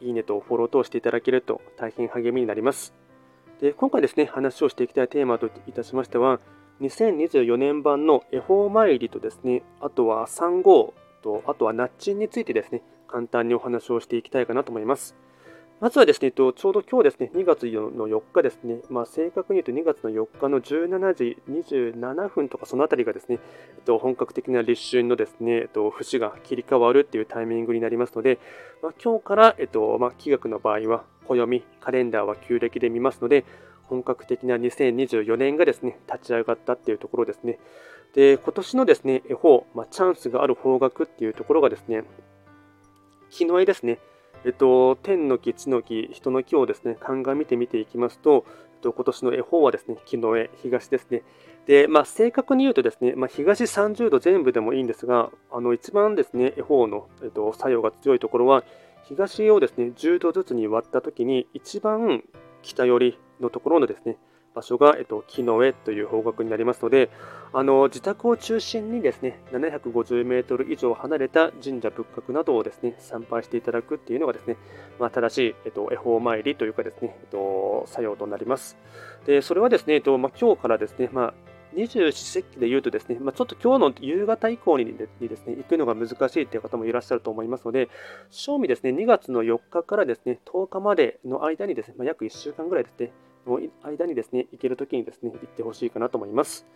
いいねとフォローとしていただけると大変励みになります。で今回ですね、話をしていきたいテーマといたしましては、2024年版の恵方参りとですね、あとは3号と、あとはナッチンについてですね、簡単にお話をしていきたいかなと思います。まずはですね、ちょうど今日ですね、2月の4日ですね、まあ、正確に言うと2月の4日の17時27分とかそのあたりがですね、本格的な立春のですね、節が切り替わるっていうタイミングになりますので、まあ、今日から、えっとまあ、気学の場合は暦、カレンダーは旧暦で見ますので、本格的な2024年がですね、立ち上がったっていうところですね。で、今年のですね、恵方、まあ、チャンスがある方角っていうところがですね、木の絵ですね、えっと、天の木、地の木、人の木をですね、鑑みて見ていきますと、えっと、今年の絵本はですね、木の絵、東ですね。で、まあ、正確に言うとですね、まあ、東30度全部でもいいんですが、あの、一番ですね、絵本の、えっと、作用が強いところは、東をですね、10度ずつに割ったときに、一番北寄りのところのですね、場所が、えっと、木の上という方角になりますので、あの自宅を中心にですね、750メートル以上離れた神社仏閣などをですね、参拝していただくっていうのがですね、まあ、正しい、えっと、恵方参りというかですね、えっと、作用となります。で、それはですね、えっと、まあ、今日からですね、まあ、二十四節気で言うとですね、まあ、ちょっと今日の夕方以降にですね、行くのが難しいという方もいらっしゃると思いますので、正味ですね、2月の4日からですね、10日までの間にですね、まあ、約1週間ぐらいですね、の間にですね、行けるときにですね、行ってほしいかなと思います。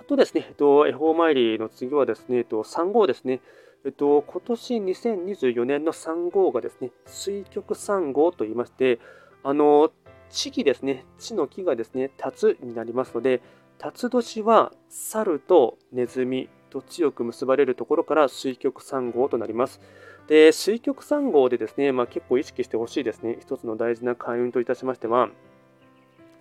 あとですね、えっと、恵方参りの次はですね、えっと、3号ですね。えっと、今年2024年の3号がですね、水極3号と言いまして、あの、地木ですね、地の木がですね、辰になりますので、辰年は猿とネズミと強く結ばれるところから水極3号となります。で、水極3号でですね、まあ、結構意識してほしいですね、一つの大事な開運といたしましては、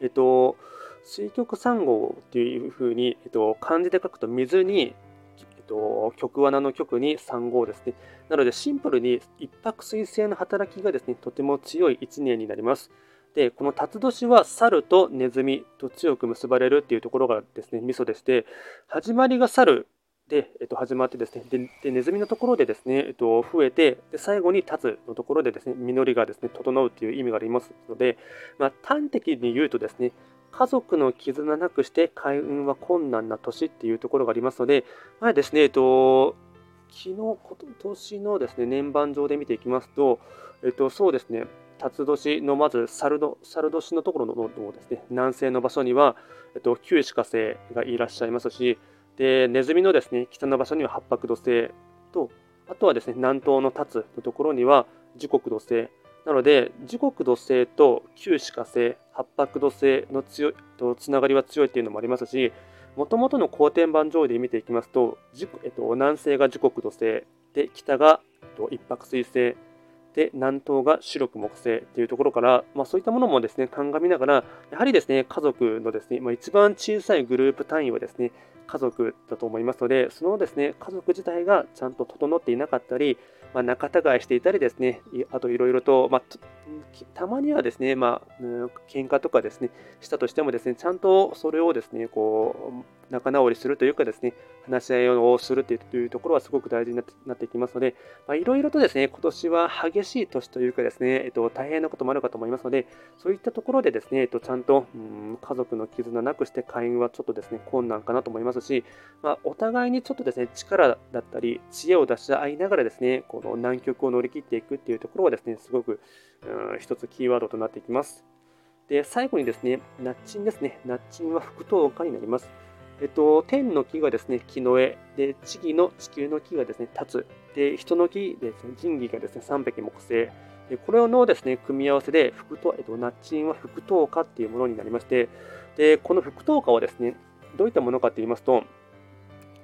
えっと、水極三号っていうふうに、えっと、漢字で書くと水に、えっと、極穴の極に3号ですね。なのでシンプルに一泊水星の働きがですね、とても強い1年になります。で、この辰年は猿とネズミと強く結ばれるっていうところがですね、ミソでして、始まりが猿で、えっと、始まってですねで、でネズミのところでですね、えっと、増えて、で最後に立つのところでですね、実りがですね、整うという意味がありますので、まあ、端的に言うとですね、家族の絆なくして開運は困難な年っていうところがありますので、まあですね、えっと、昨日、今年のですね、年番上で見ていきますと、えっと、そうですね、辰年のまず猿の猿年のところのですね、南西の場所には、えっと、旧歯科生がいらっしゃいますし、で、ネズミのですね、北の場所には八白土星と、あとはですね、南東の立つのところには時刻土星。なので、時刻土星と旧歯科星、八白土星の強とつながりは強いっていうのもありますし、もともとの後天板上位で見ていきますと、えっと、南西が時刻土星、で、北が、えっと、一泊水星、で、南東が白く木星っていうところから、まあ、そういったものもですね、鑑みながら、やはりですね、家族のですね、まあ、一番小さいグループ単位はですね、家族だと思いますので、そのですね、家族自体がちゃんと整っていなかったり、まあ、仲違いしていたりですね、あといろいろと、まあ、たまにはですね、まあ、喧嘩とかですね、したとしてもですね、ちゃんとそれをですね、こう、仲直りするというかですね、話し合いをするというところはすごく大事になっていきますので、いろいろとですね、今年は激しい年というかですね、えっと、大変なこともあるかと思いますので、そういったところでですね、えっと、ちゃんと、うん、家族の絆なくして会員はちょっとですね、困難かなと思います。し、まあ、お互いにちょっとですね、力だったり、知恵を出し合いながらですね、この難局を乗り切っていくっていうところはですね、すごく、うん、一つキーワードとなっていきます。で、最後にですね、ナッチンですね。ナッチンは副等価になります。えっと、天の木がですね、木の絵。で、地木の地球の木がですね、立つ。で、人の木ですね、神器がですね、三匹木星。で、これのですね、組み合わせで、副等、えっと、ナッチンは副等価っていうものになりまして、で、この副等価はですね、どういったものかと言いますと、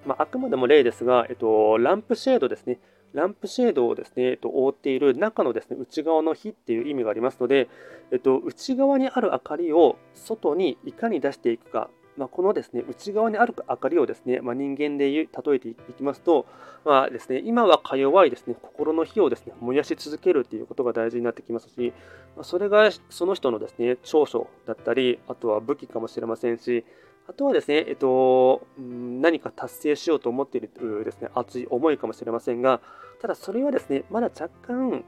まあ、あくまでも例ですが、えっと、ランプシェードですね。ランプシェードをですね、えっと、覆っている中のですね、内側の火っていう意味がありますので、えっと、内側にある明かりを外にいかに出していくか、まあ、このですね、内側にある明かりをですね、まあ、人間で例えていきますと、まあですね、今はか弱いですね、心の火をですね、燃やし続けるということが大事になってきますし、ま、それがその人のですね、長所だったり、あとは武器かもしれませんし、あとはですね、えっと、何か達成しようと思っているですね、熱い思いかもしれませんが、ただそれはですね、まだ若干、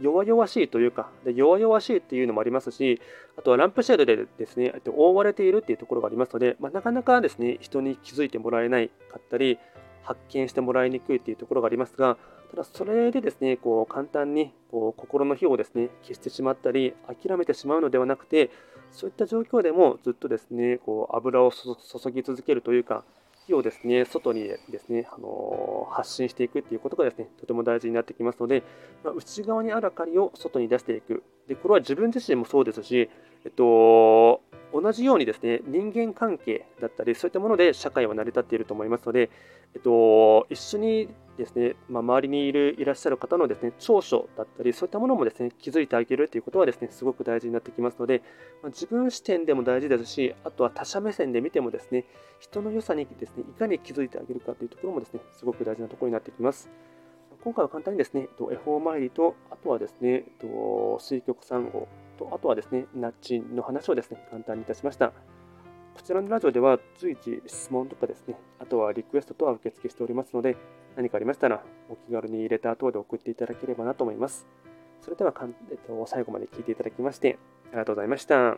弱々しいというか、で弱々しいっていうのもありますし、あとはランプシェードでですね、覆われているっていうところがありますので、まあ、なかなかですね、人に気づいてもらえないかったり、発見してもらいにくいっていうところがありますが、ただそれでですね、こう簡単にこう心の火をですね、消してしまったり、諦めてしまうのではなくて、そういった状況でもずっとですね、こう油を注ぎ続けるというか、火をですね、外にですね、あの発信していくっていうことがですね、とても大事になってきますので、まあ、内側にある明かりを外に出していく。で、これは自分自身もそうですし、えっと、同じようにですね、人間関係だったり、そういったもので社会は成り立っていると思いますので、えっと、一緒にですね、まあ、周りにいるいらっしゃる方のですね、長所だったり、そういったものもですね、気づいてあげるということはですね、すごく大事になってきますので、まあ、自分視点でも大事ですし、あとは他者目線で見てもですね、人の良さにですね、いかに気づいてあげるかというところもですね、すごく大事なところになってきます。今回は簡単にですね、恵方参りと、あとはですね、水極3号と、あとはですね、ナッチの話をですね、簡単にいたしました。こちらのラジオでは随時質問とかですね、あとはリクエストとは受付しておりますので、何かありましたらお気軽に入れた後で送っていただければなと思います。それでは、えっと、最後まで聞いていただきまして、ありがとうございました。